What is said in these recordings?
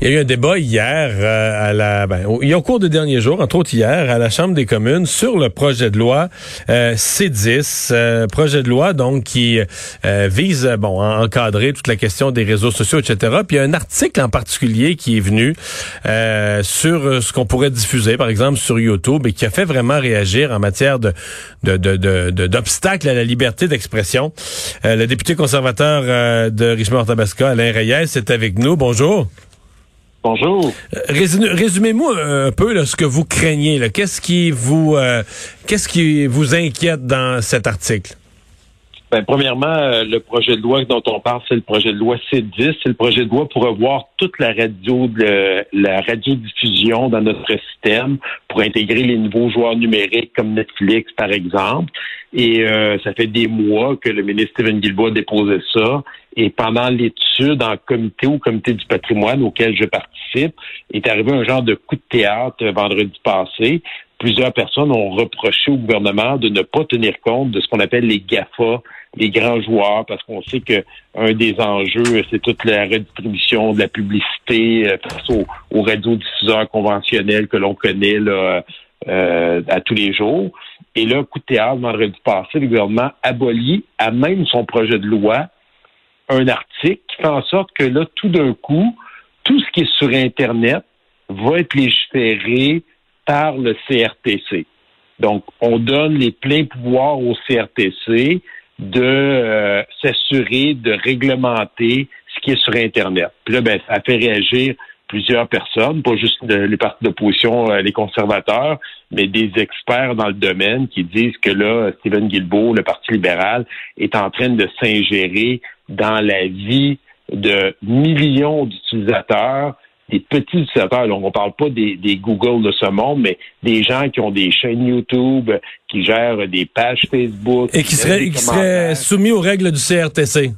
Il y a eu un débat hier euh, à la, ben, au, au cours des derniers jours, entre autres hier, à la Chambre des communes sur le projet de loi euh, C10, euh, projet de loi donc qui vise bon à encadrer toute la question des réseaux sociaux, etc. Puis il y a un article en particulier qui est venu sur ce qu'on pourrait diffuser, par exemple sur YouTube, et qui a fait vraiment réagir en matière de d'obstacles de, de, à la liberté d'expression. le député conservateur de Richmond-Tabasca, Alain Reyes, est avec nous. Bonjour. Bonjour. Euh, résumez-moi un peu ce que vous craignez. Qu'est-ce qui vous euh, qu'est-ce qui vous inquiète dans cet article? Ben, premièrement, euh, le projet de loi dont on parle, c'est le projet de loi C10. C'est le projet de loi pour avoir toute la radio, de, la radiodiffusion dans notre système, pour intégrer les nouveaux joueurs numériques comme Netflix, par exemple. Et ça fait des mois que le ministre Stephen Guilbault a déposé ça. Et pendant l'étude en comité ou comité du patrimoine auquel je participe, est arrivé un genre de coup de théâtre vendredi passé. Plusieurs personnes ont reproché au gouvernement de ne pas tenir compte de ce qu'on appelle les GAFA, les grands joueurs, parce qu'on sait que un des enjeux, c'est toute la redistribution de la publicité euh, face aux, aux radiodiffuseurs conventionnels que l'on connaît là, euh, à tous les jours. Et là, coup de théâtre, vendredi passé, le gouvernement abolit à même son projet de loi un article qui fait en sorte que là, tout d'un coup, tout ce qui est sur Internet va être légiféré par le CRTC. Donc, on donne les pleins pouvoirs au CRTC de euh, s'assurer de réglementer ce qui est sur Internet. Puis là, ben, ça fait réagir plusieurs personnes, pas juste les partis d'opposition, euh, les conservateurs, mais des experts dans le domaine qui disent que là, Stephen Guilbeault, le Parti libéral, est en train de s'ingérer dans la vie de millions d'utilisateurs, des petits utilisateurs. on ne parle pas des, Google de ce monde, mais des gens qui ont des chaînes YouTube, qui gèrent des pages Facebook. Et qui seraient, qui seraient soumis aux règles du CRTC.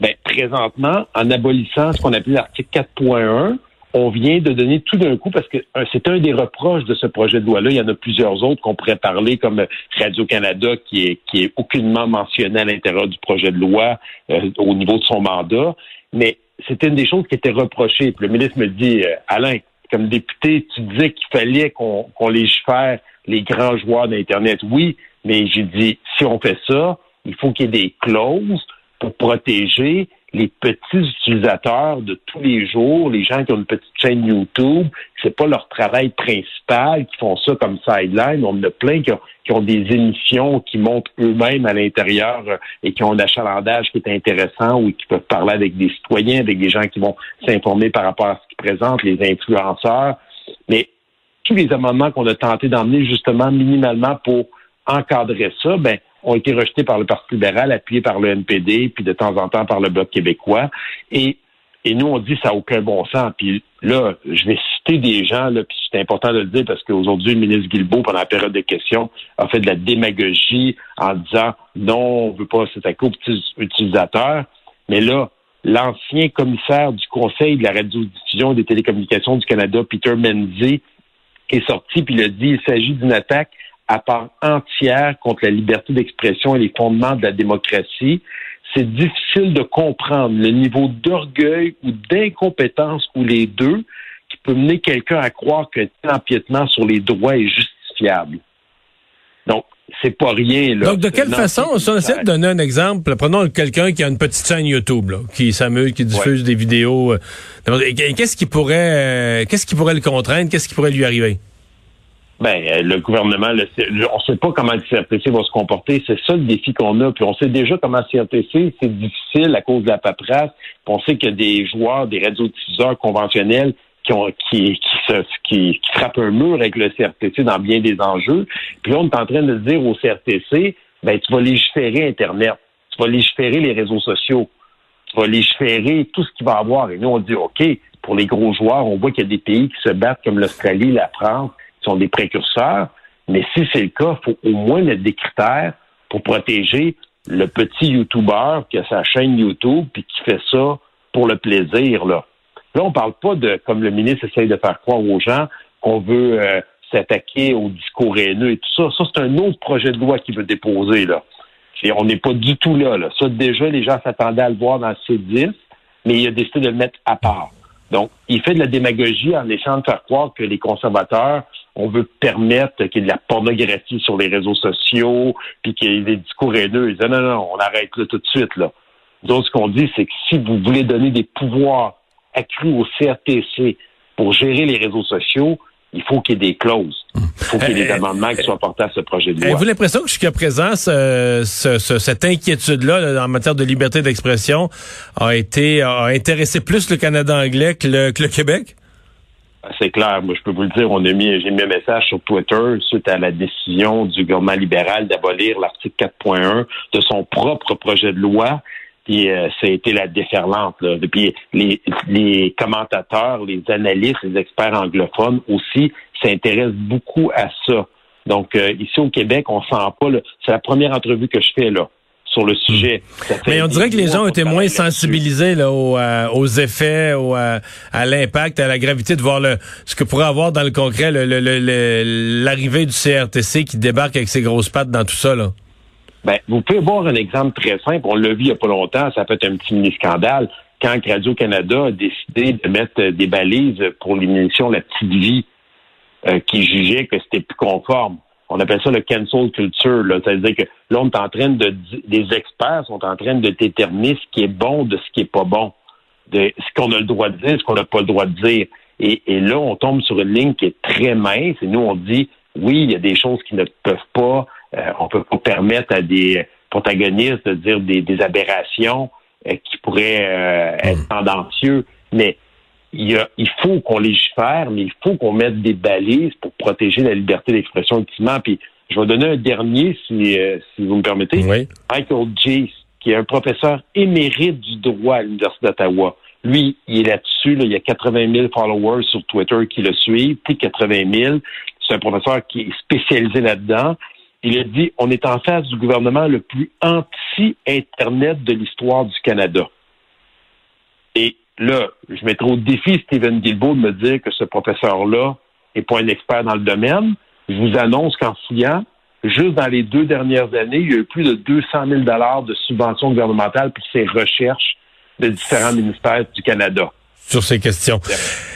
Ben, présentement, en abolissant ce qu'on appelle l'article 4.1, on vient de donner tout d'un coup, parce que euh, c'est un des reproches de ce projet de loi-là. Il y en a plusieurs autres qu'on pourrait parler, comme Radio-Canada, qui est, qui est aucunement mentionné à l'intérieur du projet de loi euh, au niveau de son mandat. Mais c'était une des choses qui était reprochée. Puis le ministre me dit, euh, Alain, comme député, tu disais qu'il fallait qu'on qu'on légifère les grands joueurs d'Internet. Oui, mais j'ai dit, si on fait ça, il faut qu'il y ait des clauses pour protéger les petits utilisateurs de tous les jours, les gens qui ont une petite chaîne YouTube, c'est pas leur travail principal, qui font ça comme sideline. On en a plein qui ont, des émissions qui montent eux-mêmes à l'intérieur euh, et qui ont un achalandage qui est intéressant ou qui peuvent parler avec des citoyens, avec des gens qui vont s'informer par rapport à ce qu'ils présentent, les influenceurs. Mais tous les amendements qu'on a tenté d'emmener justement minimalement pour encadrer ça, ben ont été rejetés par le Parti libéral, appuyés par le NPD, puis de temps en temps par le Bloc québécois. Et, et nous, on dit ça n'a aucun bon sens. Puis là, je vais citer des gens, là, puis c'est important de le dire parce qu'aujourd'hui, le ministre Guilbeault, pendant la période de questions, a fait de la démagogie en disant non, on ne veut pas s'attaquer aux petits utilisateurs. Mais là, l'ancien commissaire du Conseil de la radiodiffusion et des télécommunications du Canada, Peter Menzies, est sorti puis il a dit il s'agit d'une attaque à part entière contre la liberté d'expression et les fondements de la démocratie, c'est difficile de comprendre le niveau d'orgueil ou d'incompétence ou les deux qui peut mener quelqu'un à croire qu'un empiètement sur les droits est justifiable. Donc, c'est pas rien. Là. Donc, de quelle façon, si on essaie de donner un exemple, prenons quelqu'un qui a une petite chaîne YouTube, là, qui s'amuse, qui diffuse des vidéos. Euh, qu'est-ce qui pourrait, euh, qu'est-ce qui pourrait le contraindre? Qu'est-ce qui pourrait lui arriver? Ben, euh, le gouvernement, on ne sait pas comment le CRTC va se comporter. C'est ça le défi qu'on a. Puis on sait déjà comment le CRTC, c'est difficile à cause de la paperasse. Puis on sait que des joueurs, des radiodiffuseurs conventionnels, qui, ont, qui, qui, qui, frappent un mur avec le CRTC dans bien des enjeux. Puis là, on est en train de dire au CRTC, ben, tu vas légiférer Internet, tu vas légiférer les réseaux sociaux, tu vas légiférer tout ce qu'il va avoir. Et nous, on dit, OK, pour les gros joueurs, on voit qu'il y a des pays qui se battent comme l'Australie, la France, sont des précurseurs. Mais si c'est le cas, il faut au moins mettre des critères pour protéger le petit YouTuber qui a sa chaîne YouTube puis qui fait ça pour le plaisir. Là, là on parle pas de, comme le ministre essaye de faire croire aux gens, qu'on veut euh, s'attaquer au discours haineux et tout ça. Ça, c'est un autre projet de loi qu'il veut déposer. Là. Et on n'est pas du tout là, là. Ça, déjà, les gens s'attendaient à le voir dans le C10, mais il a décidé de le mettre à part. Donc, il fait de la démagogie en essayant de faire croire que les conservateurs, on veut permettre qu'il y ait de la pornographie sur les réseaux sociaux, puis qu'il y ait des discours haineux. Ils disent non, non, on arrête là tout de suite. Là. Donc, ce qu'on dit, c'est que si vous voulez donner des pouvoirs accrus au CRTC pour gérer les réseaux sociaux, il faut qu'il y ait des clauses. Il faut qu'il y ait des euh, amendements qui soient apportés à ce projet de loi. Avez-vous l'impression que jusqu'à présent, ce, ce, cette inquiétude-là en matière de liberté d'expression a été a intéressé plus le Canada anglais que le, que le Québec? Ah, c'est clair. Moi, je peux vous le dire, on a mis, j'ai mis un message sur Twitter suite à la décision du gouvernement libéral d'abolir l'article 4.1 de son propre projet de loi. Puis euh, ça a été la déferlante. Là. Puis les, les commentateurs, les analystes, les experts anglophones aussi s'intéressent beaucoup à ça. Donc euh, ici au Québec, on sent pas. C'est la première entrevue que je fais là sur le sujet. Hmm. Mais on dirait que les gens ont été moins sensibilisés là, aux, euh, aux, effets, aux, à l'impact, à la gravité de voir le, ce que pourrait avoir dans le concret l'arrivée du CRTC qui débarque avec ses grosses pattes dans tout ça. Là. Ben, vous pouvez voir un exemple très simple. On l'a vu il n'y a pas longtemps, ça peut être un petit mini-scandale. Quand Radio-Canada a décidé de mettre des balises pour l'émission La Petite Vie, euh, qui jugeait que c'était plus conforme. On appelle ça le cancel culture. C'est-à-dire que là, on est en train de, des experts sont en train de déterminer ce qui est bon de ce qui est pas bon, de ce qu'on a le droit de dire, ce qu'on n'a pas le droit de dire. Et, là, on tombe sur une ligne qui est très mince. Et nous, on dit, oui, il y a des choses qui ne peuvent pas euh, on peut pas permettre à des protagonistes de dire des, aberrations euh, qui pourraient euh, être hmm. tendancieux, mais il, il faut qu'on légifère, mais il faut qu'on mette des balises pour protéger la liberté d'expression ultimement. Puis je vais donner un dernier, si, si vous me permettez. Michael Jace, qui est un professeur émérite du droit à l'Université d'Ottawa. Lui, il est là-dessus. il y a 80 000 followers sur Twitter qui le suivent. Puis 80 000. C'est un professeur qui est spécialisé là-dedans. Il a dit on est en face du gouvernement le plus anti-Internet de l'histoire du Canada. Et là, je mettrai au défi Stephen Guilbeault de me dire que ce professeur-là n'est pas un expert dans le domaine. Je vous annonce qu'en fouillant, juste dans les deux dernières années, il y a eu plus de 200 000 de subventions gouvernementales pour ces recherches de différents ministères du Canada sur ces questions.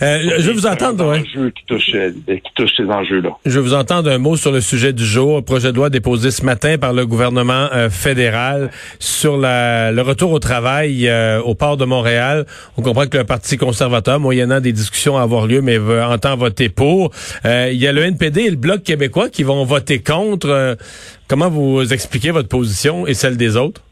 Euh, je vais vous entendre. Qui touche, euh, qui touche ces enjeux-là. Je vais vous entendre un mot sur le sujet du jour. projet de loi déposé ce matin par le gouvernement euh, fédéral sur la, le retour au travail au port de Montréal. On comprend que le Parti conservateur, moyennant des discussions à avoir lieu, mais veut, entend voter pour. il y a le NPD et le Bloc québécois qui vont voter contre. comment vous expliquez votre position et celle des autres?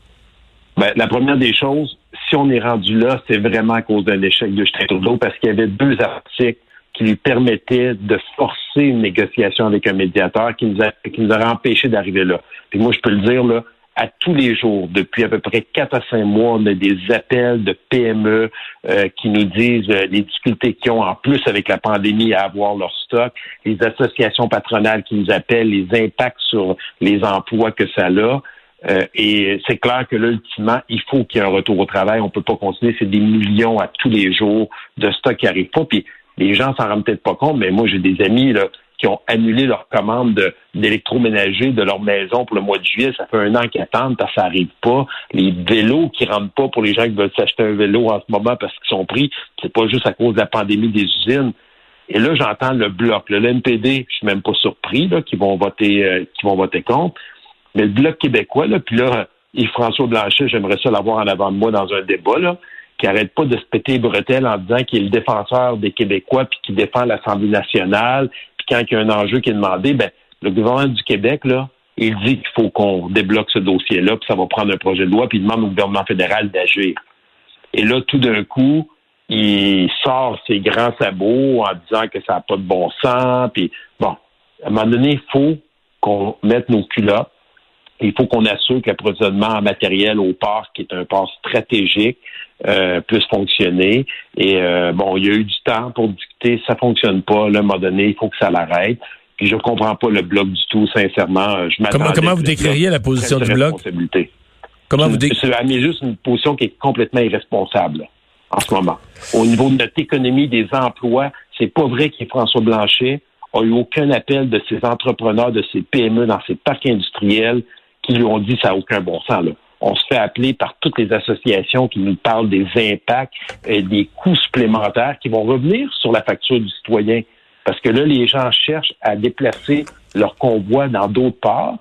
Ben, la première des choses, si on est rendu là, c'est vraiment à cause d'un échec de Justin Trudeau parce qu'il y avait deux articles qui lui permettaient de forcer une négociation avec un médiateur qui nous, a, qui nous aurait empêché d'arriver là. Puis moi, je peux le dire, là, à tous les jours, depuis à peu près quatre à cinq mois, on a des appels de PME euh, qui nous disent euh, les difficultés qu'ils ont en plus avec la pandémie à avoir leur stock, les associations patronales qui nous appellent, les impacts sur les emplois que ça a. Euh, et c'est clair que là, ultimement, il faut qu'il y ait un retour au travail. On peut pas continuer. C'est des millions à tous les jours de stock qui n'arrivent pas. Puis les gens s'en rendent peut-être pas compte, mais moi, j'ai des amis là, qui ont annulé leur commande d'électroménager de, leur maison pour le mois de juillet. Ça fait un an qu'ils attendent ça n'arrive pas. Les vélos qui rentrent pas pour les gens qui veulent s'acheter un vélo en ce moment parce qu'ils sont pris, c'est pas juste à cause de la pandémie des usines. Et là, j'entends le bloc, le NPD, je suis même pas surpris là, qu'ils vont voter, euh, qu'ils vont voter contre. Mais le Bloc québécois, là, puis là, Yves-François Blanchet, j'aimerais ça l'avoir en avant de moi dans un débat, là, qui arrête pas de se péter bretelles en disant qu'il est le défenseur des Québécois, puis qui défend l'Assemblée nationale, puis quand il y a un enjeu qui est demandé, ben, le gouvernement du Québec, là, il dit qu'il faut qu'on débloque ce dossier-là, puis ça va prendre un projet de loi, puis il demande au gouvernement fédéral d'agir. Et là, tout d'un coup, il sort ses grands sabots en disant que ça n'a pas de bon sens. Puis bon, à un moment donné, il faut qu'on mette nos culottes. Il faut qu'on assure que l'approvisionnement en matériel au port, qui est un port stratégique, euh, puisse fonctionner. Et euh, bon, il y a eu du temps pour discuter, ça fonctionne pas. Là, à un moment donné, il faut que ça l'arrête. Puis je comprends pas le bloc du tout, sincèrement. Je comment, comment vous décririez la position du bloc? Comment vous décririez? juste une position qui est complètement irresponsable en ce moment. Au niveau de notre économie, des emplois, c'est pas vrai que François Blanchet a eu aucun appel de ces entrepreneurs, de ces PME dans ces parcs industriels lui dit ça n'a aucun bon sens. On se fait appeler par toutes les associations qui nous parlent des impacts, et des coûts supplémentaires qui vont revenir sur la facture du citoyen. Parce que là, les gens cherchent à déplacer leur convoi dans d'autres parts.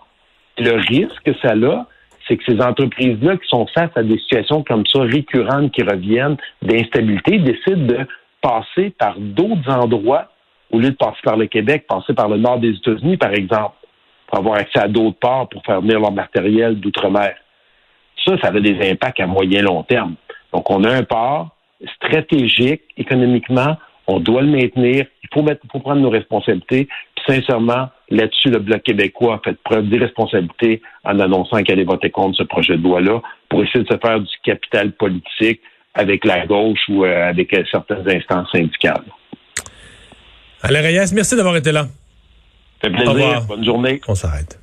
Le risque que ça a, c'est que ces entreprises-là qui sont face à des situations comme ça, récurrentes, qui reviennent, d'instabilité, décident de passer par d'autres endroits au lieu de passer par le Québec, passer par le nord des États-Unis, par exemple, pour avoir accès à d'autres ports pour faire venir leur matériel d'outre-mer. Ça, ça a des impacts à moyen long terme. Donc, on a un port stratégique économiquement, on doit le maintenir, il faut, mettre, il faut prendre nos responsabilités. Puis, sincèrement, Là-dessus, le Bloc québécois a fait preuve d'irresponsabilité en annonçant qu'elle allait voter contre ce projet de loi-là pour essayer de se faire du capital politique avec la gauche ou euh, avec euh, certaines instances syndicales. Alain Reyes, merci d'avoir été là. Fait plaisir. Bonne journée. On s'arrête.